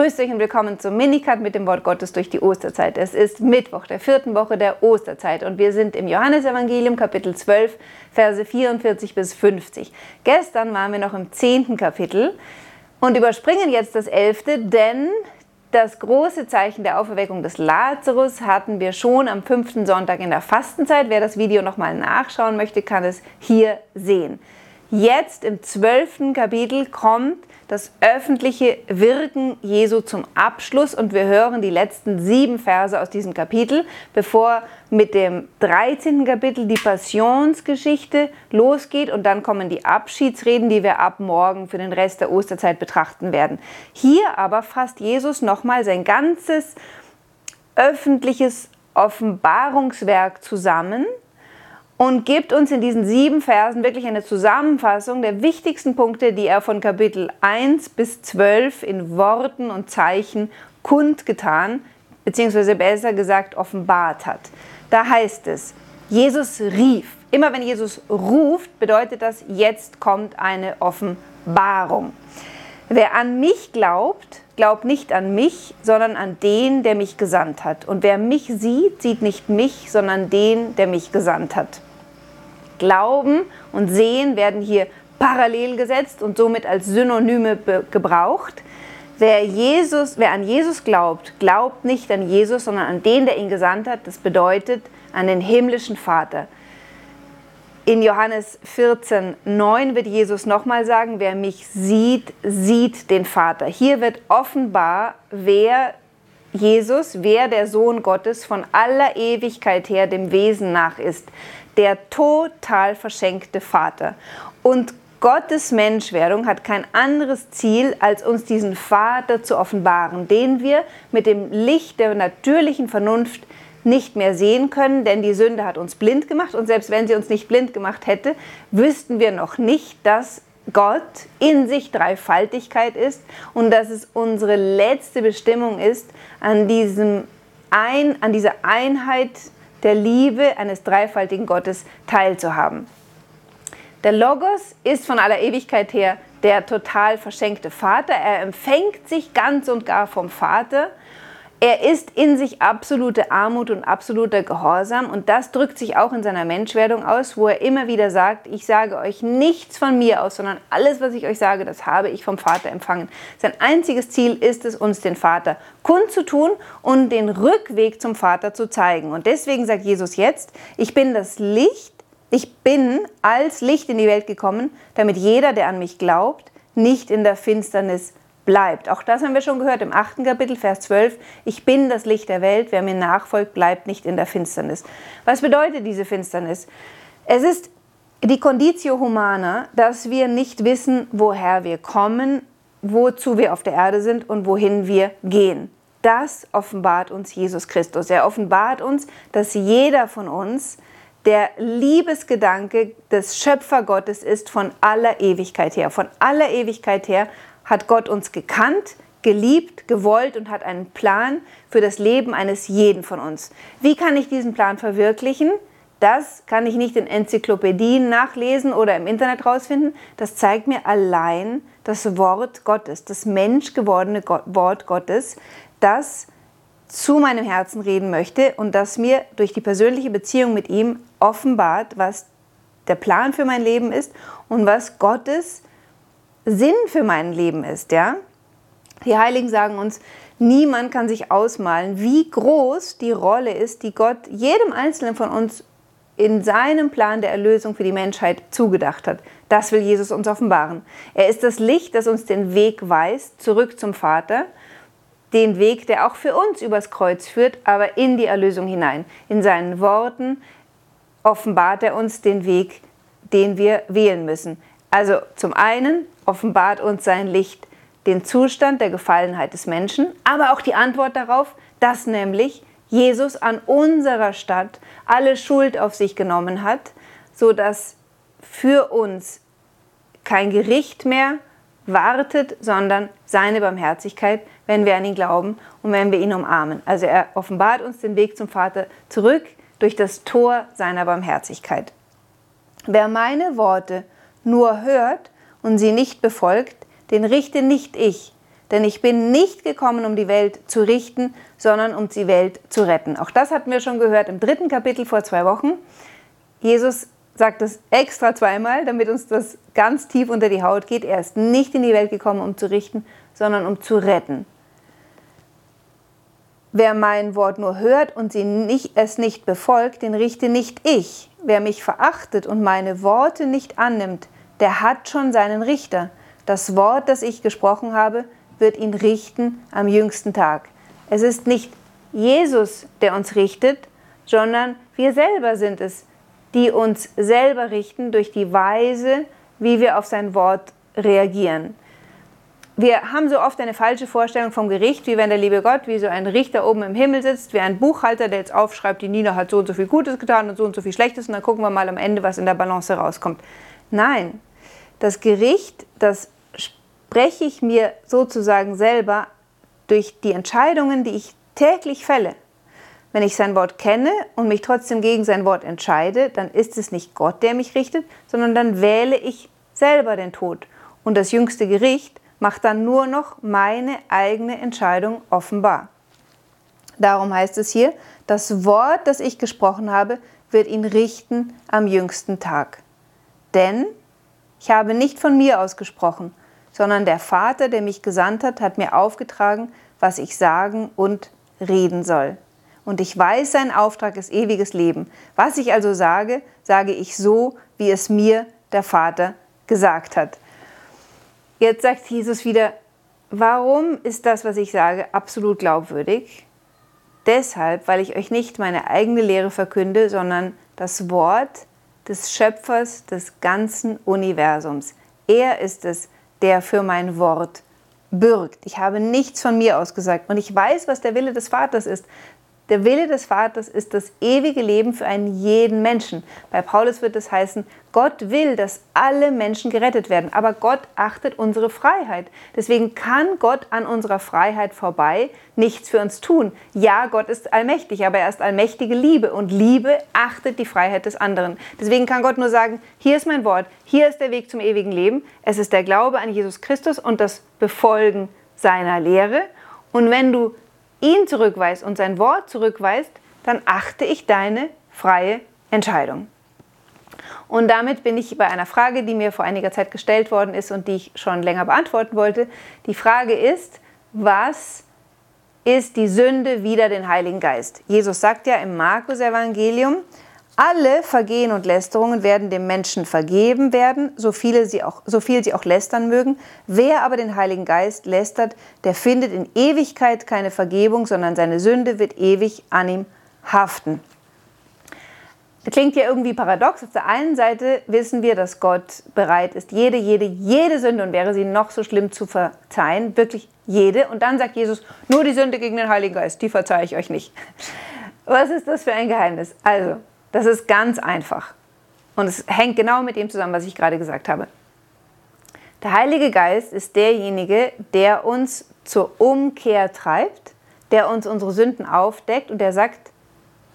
Grüßt euch und willkommen zum Minikat mit dem Wort Gottes durch die Osterzeit. Es ist Mittwoch der vierten Woche der Osterzeit und wir sind im Johannesevangelium Kapitel 12, Verse 44 bis 50. Gestern waren wir noch im zehnten Kapitel und überspringen jetzt das elfte, denn das große Zeichen der Auferweckung des Lazarus hatten wir schon am fünften Sonntag in der Fastenzeit. Wer das Video nochmal nachschauen möchte, kann es hier sehen. Jetzt im zwölften Kapitel kommt das öffentliche Wirken Jesu zum Abschluss und wir hören die letzten sieben Verse aus diesem Kapitel, bevor mit dem 13. Kapitel die Passionsgeschichte losgeht und dann kommen die Abschiedsreden, die wir ab morgen für den Rest der Osterzeit betrachten werden. Hier aber fasst Jesus nochmal sein ganzes öffentliches Offenbarungswerk zusammen und gibt uns in diesen sieben Versen wirklich eine Zusammenfassung der wichtigsten Punkte, die er von Kapitel 1 bis 12 in Worten und Zeichen kundgetan, beziehungsweise besser gesagt offenbart hat. Da heißt es, Jesus rief. Immer wenn Jesus ruft, bedeutet das, jetzt kommt eine Offenbarung. Wer an mich glaubt, glaubt nicht an mich, sondern an den, der mich gesandt hat. Und wer mich sieht, sieht nicht mich, sondern den, der mich gesandt hat. Glauben und Sehen werden hier parallel gesetzt und somit als Synonyme gebraucht. Wer, Jesus, wer an Jesus glaubt, glaubt nicht an Jesus, sondern an den, der ihn gesandt hat. Das bedeutet an den himmlischen Vater. In Johannes 14, 9 wird Jesus nochmal sagen, wer mich sieht, sieht den Vater. Hier wird offenbar, wer Jesus, wer der Sohn Gottes von aller Ewigkeit her dem Wesen nach ist der total verschenkte Vater. Und Gottes Menschwerdung hat kein anderes Ziel, als uns diesen Vater zu offenbaren, den wir mit dem Licht der natürlichen Vernunft nicht mehr sehen können, denn die Sünde hat uns blind gemacht und selbst wenn sie uns nicht blind gemacht hätte, wüssten wir noch nicht, dass Gott in sich Dreifaltigkeit ist und dass es unsere letzte Bestimmung ist, an, diesem ein, an dieser Einheit der Liebe eines dreifaltigen Gottes teilzuhaben. Der Logos ist von aller Ewigkeit her der total verschenkte Vater. Er empfängt sich ganz und gar vom Vater er ist in sich absolute Armut und absoluter Gehorsam und das drückt sich auch in seiner Menschwerdung aus, wo er immer wieder sagt, ich sage euch nichts von mir aus, sondern alles, was ich euch sage, das habe ich vom Vater empfangen. Sein einziges Ziel ist es, uns den Vater kundzutun und den Rückweg zum Vater zu zeigen. Und deswegen sagt Jesus jetzt, ich bin das Licht, ich bin als Licht in die Welt gekommen, damit jeder, der an mich glaubt, nicht in der Finsternis bleibt. Auch das haben wir schon gehört im achten Kapitel, Vers 12. Ich bin das Licht der Welt, wer mir nachfolgt, bleibt nicht in der Finsternis. Was bedeutet diese Finsternis? Es ist die Conditio Humana, dass wir nicht wissen, woher wir kommen, wozu wir auf der Erde sind und wohin wir gehen. Das offenbart uns Jesus Christus. Er offenbart uns, dass jeder von uns der Liebesgedanke des Schöpfergottes ist von aller Ewigkeit her. Von aller Ewigkeit her hat Gott uns gekannt, geliebt, gewollt und hat einen Plan für das Leben eines jeden von uns. Wie kann ich diesen Plan verwirklichen? Das kann ich nicht in Enzyklopädien nachlesen oder im Internet rausfinden. Das zeigt mir allein das Wort Gottes, das menschgewordene Wort Gottes, das zu meinem Herzen reden möchte und das mir durch die persönliche Beziehung mit ihm offenbart, was der Plan für mein Leben ist und was Gottes Sinn für mein Leben ist, ja? Die Heiligen sagen uns, niemand kann sich ausmalen, wie groß die Rolle ist, die Gott jedem Einzelnen von uns in seinem Plan der Erlösung für die Menschheit zugedacht hat. Das will Jesus uns offenbaren. Er ist das Licht, das uns den Weg weist, zurück zum Vater. Den Weg, der auch für uns übers Kreuz führt, aber in die Erlösung hinein. In seinen Worten offenbart er uns den Weg, den wir wählen müssen. Also zum einen offenbart uns sein Licht den Zustand der Gefallenheit des Menschen, aber auch die Antwort darauf, dass nämlich Jesus an unserer Stadt alle Schuld auf sich genommen hat, sodass für uns kein Gericht mehr wartet, sondern seine Barmherzigkeit, wenn wir an ihn glauben und wenn wir ihn umarmen. Also er offenbart uns den Weg zum Vater zurück durch das Tor seiner Barmherzigkeit. Wer meine Worte nur hört und sie nicht befolgt, den richte nicht ich, Denn ich bin nicht gekommen, um die Welt zu richten, sondern um die Welt zu retten. Auch das hatten wir schon gehört im dritten Kapitel vor zwei Wochen. Jesus sagt es extra zweimal, damit uns das ganz tief unter die Haut geht. Er ist nicht in die Welt gekommen, um zu richten, sondern um zu retten. Wer mein Wort nur hört und sie nicht, es nicht befolgt, den richte nicht ich. Wer mich verachtet und meine Worte nicht annimmt, der hat schon seinen Richter. Das Wort, das ich gesprochen habe, wird ihn richten am jüngsten Tag. Es ist nicht Jesus, der uns richtet, sondern wir selber sind es, die uns selber richten durch die Weise, wie wir auf sein Wort reagieren. Wir haben so oft eine falsche Vorstellung vom Gericht, wie wenn der liebe Gott wie so ein Richter oben im Himmel sitzt, wie ein Buchhalter, der jetzt aufschreibt, die Nina hat so und so viel Gutes getan und so und so viel Schlechtes und dann gucken wir mal am Ende, was in der Balance rauskommt. Nein, das Gericht, das spreche ich mir sozusagen selber durch die Entscheidungen, die ich täglich fälle. Wenn ich sein Wort kenne und mich trotzdem gegen sein Wort entscheide, dann ist es nicht Gott, der mich richtet, sondern dann wähle ich selber den Tod. Und das jüngste Gericht macht dann nur noch meine eigene Entscheidung offenbar. Darum heißt es hier, das Wort, das ich gesprochen habe, wird ihn richten am jüngsten Tag. Denn ich habe nicht von mir aus gesprochen, sondern der Vater, der mich gesandt hat, hat mir aufgetragen, was ich sagen und reden soll. Und ich weiß, sein Auftrag ist ewiges Leben. Was ich also sage, sage ich so, wie es mir der Vater gesagt hat. Jetzt sagt Jesus wieder, warum ist das, was ich sage, absolut glaubwürdig? Deshalb, weil ich euch nicht meine eigene Lehre verkünde, sondern das Wort des Schöpfers des ganzen Universums. Er ist es, der für mein Wort bürgt. Ich habe nichts von mir aus gesagt und ich weiß, was der Wille des Vaters ist. Der Wille des Vaters ist das ewige Leben für einen jeden Menschen. Bei Paulus wird es heißen, Gott will, dass alle Menschen gerettet werden, aber Gott achtet unsere Freiheit. Deswegen kann Gott an unserer Freiheit vorbei nichts für uns tun. Ja, Gott ist allmächtig, aber er ist allmächtige Liebe und Liebe achtet die Freiheit des anderen. Deswegen kann Gott nur sagen, hier ist mein Wort, hier ist der Weg zum ewigen Leben. Es ist der Glaube an Jesus Christus und das Befolgen seiner Lehre. Und wenn du ihn zurückweist und sein Wort zurückweist, dann achte ich deine freie Entscheidung. Und damit bin ich bei einer Frage, die mir vor einiger Zeit gestellt worden ist und die ich schon länger beantworten wollte. Die Frage ist, was ist die Sünde wider den Heiligen Geist? Jesus sagt ja im Markus-Evangelium, alle Vergehen und Lästerungen werden dem Menschen vergeben werden, so, viele sie auch, so viel sie auch lästern mögen. Wer aber den Heiligen Geist lästert, der findet in Ewigkeit keine Vergebung, sondern seine Sünde wird ewig an ihm haften. Das klingt ja irgendwie paradox. Auf der einen Seite wissen wir, dass Gott bereit ist, jede, jede, jede Sünde, und wäre sie noch so schlimm zu verzeihen, wirklich jede. Und dann sagt Jesus, nur die Sünde gegen den Heiligen Geist, die verzeihe ich euch nicht. Was ist das für ein Geheimnis? Also, das ist ganz einfach. Und es hängt genau mit dem zusammen, was ich gerade gesagt habe. Der Heilige Geist ist derjenige, der uns zur Umkehr treibt, der uns unsere Sünden aufdeckt und der sagt,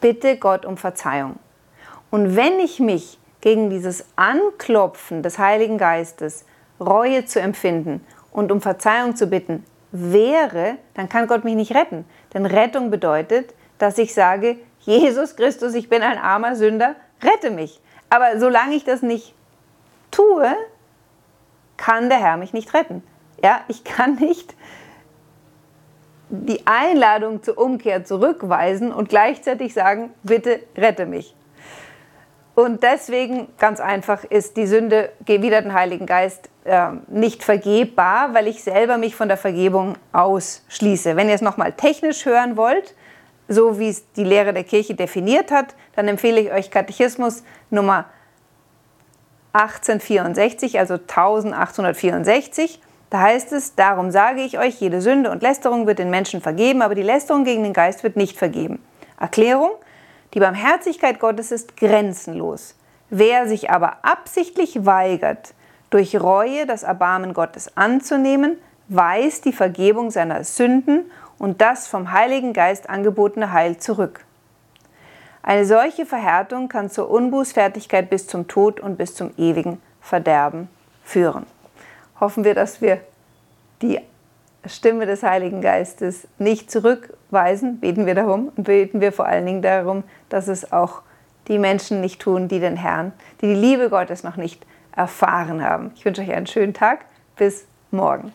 bitte Gott um Verzeihung. Und wenn ich mich gegen dieses Anklopfen des Heiligen Geistes, Reue zu empfinden und um Verzeihung zu bitten, wehre, dann kann Gott mich nicht retten. Denn Rettung bedeutet, dass ich sage, Jesus Christus, ich bin ein armer Sünder, rette mich. Aber solange ich das nicht tue, kann der Herr mich nicht retten. Ja, ich kann nicht die Einladung zur Umkehr zurückweisen und gleichzeitig sagen, bitte rette mich. Und deswegen, ganz einfach, ist die Sünde wider den Heiligen Geist äh, nicht vergebbar, weil ich selber mich von der Vergebung ausschließe. Wenn ihr es nochmal technisch hören wollt, so wie es die Lehre der Kirche definiert hat, dann empfehle ich euch Katechismus Nummer 1864, also 1864. Da heißt es, darum sage ich euch, jede Sünde und Lästerung wird den Menschen vergeben, aber die Lästerung gegen den Geist wird nicht vergeben. Erklärung, die Barmherzigkeit Gottes ist grenzenlos. Wer sich aber absichtlich weigert, durch Reue das Erbarmen Gottes anzunehmen, weiß die Vergebung seiner Sünden und das vom Heiligen Geist angebotene Heil zurück. Eine solche Verhärtung kann zur Unbußfertigkeit bis zum Tod und bis zum ewigen Verderben führen. Hoffen wir, dass wir die Stimme des Heiligen Geistes nicht zurückweisen, beten wir darum und beten wir vor allen Dingen darum, dass es auch die Menschen nicht tun, die den Herrn, die die Liebe Gottes noch nicht erfahren haben. Ich wünsche euch einen schönen Tag. Bis morgen.